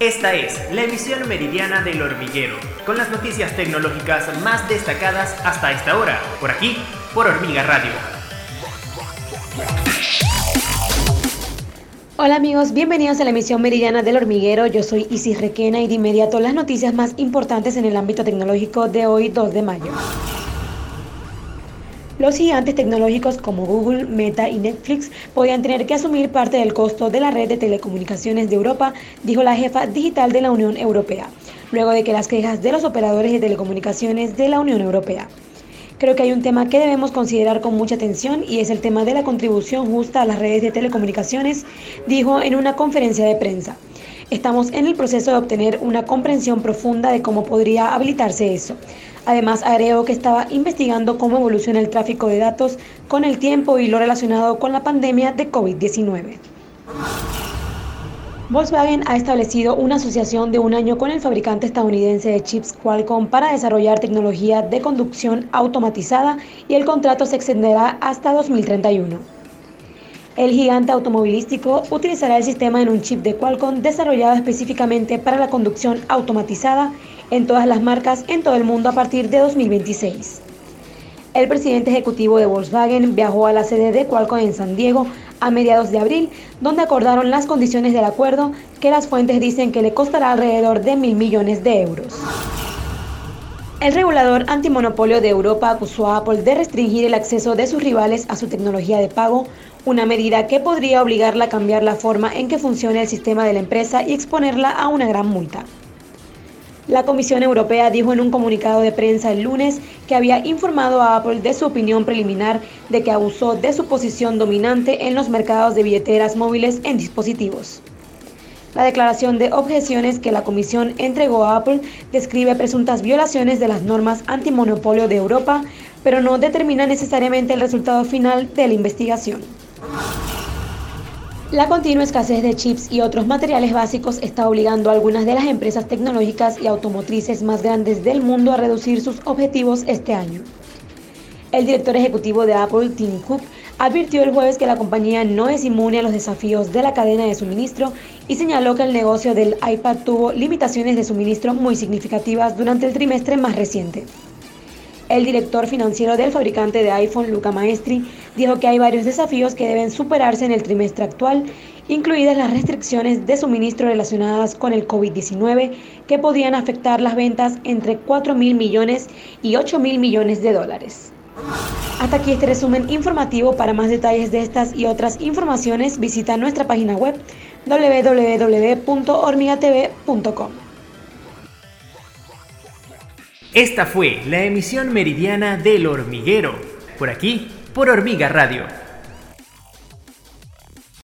Esta es la emisión meridiana del hormiguero, con las noticias tecnológicas más destacadas hasta esta hora, por aquí, por Hormiga Radio. Hola amigos, bienvenidos a la emisión meridiana del hormiguero. Yo soy Isis Requena y de inmediato las noticias más importantes en el ámbito tecnológico de hoy 2 de mayo. Los gigantes tecnológicos como Google, Meta y Netflix podrían tener que asumir parte del costo de la red de telecomunicaciones de Europa, dijo la jefa digital de la Unión Europea, luego de que las quejas de los operadores de telecomunicaciones de la Unión Europea. Creo que hay un tema que debemos considerar con mucha atención y es el tema de la contribución justa a las redes de telecomunicaciones, dijo en una conferencia de prensa. Estamos en el proceso de obtener una comprensión profunda de cómo podría habilitarse eso. Además, agregó que estaba investigando cómo evoluciona el tráfico de datos con el tiempo y lo relacionado con la pandemia de COVID-19. Volkswagen ha establecido una asociación de un año con el fabricante estadounidense de chips Qualcomm para desarrollar tecnología de conducción automatizada y el contrato se extenderá hasta 2031. El gigante automovilístico utilizará el sistema en un chip de Qualcomm desarrollado específicamente para la conducción automatizada en todas las marcas en todo el mundo a partir de 2026. El presidente ejecutivo de Volkswagen viajó a la sede de Qualcomm en San Diego a mediados de abril, donde acordaron las condiciones del acuerdo que las fuentes dicen que le costará alrededor de mil millones de euros. El regulador antimonopolio de Europa acusó a Apple de restringir el acceso de sus rivales a su tecnología de pago, una medida que podría obligarla a cambiar la forma en que funciona el sistema de la empresa y exponerla a una gran multa. La Comisión Europea dijo en un comunicado de prensa el lunes que había informado a Apple de su opinión preliminar de que abusó de su posición dominante en los mercados de billeteras móviles en dispositivos. La declaración de objeciones que la Comisión entregó a Apple describe presuntas violaciones de las normas antimonopolio de Europa, pero no determina necesariamente el resultado final de la investigación. La continua escasez de chips y otros materiales básicos está obligando a algunas de las empresas tecnológicas y automotrices más grandes del mundo a reducir sus objetivos este año. El director ejecutivo de Apple, Tim Cook, advirtió el jueves que la compañía no es inmune a los desafíos de la cadena de suministro y señaló que el negocio del iPad tuvo limitaciones de suministro muy significativas durante el trimestre más reciente. El director financiero del fabricante de iPhone, Luca Maestri, dijo que hay varios desafíos que deben superarse en el trimestre actual, incluidas las restricciones de suministro relacionadas con el COVID-19, que podrían afectar las ventas entre 4 mil millones y 8 mil millones de dólares. Hasta aquí este resumen informativo. Para más detalles de estas y otras informaciones, visita nuestra página web www.hormigatv.com. Esta fue la emisión meridiana del hormiguero, por aquí, por Hormiga Radio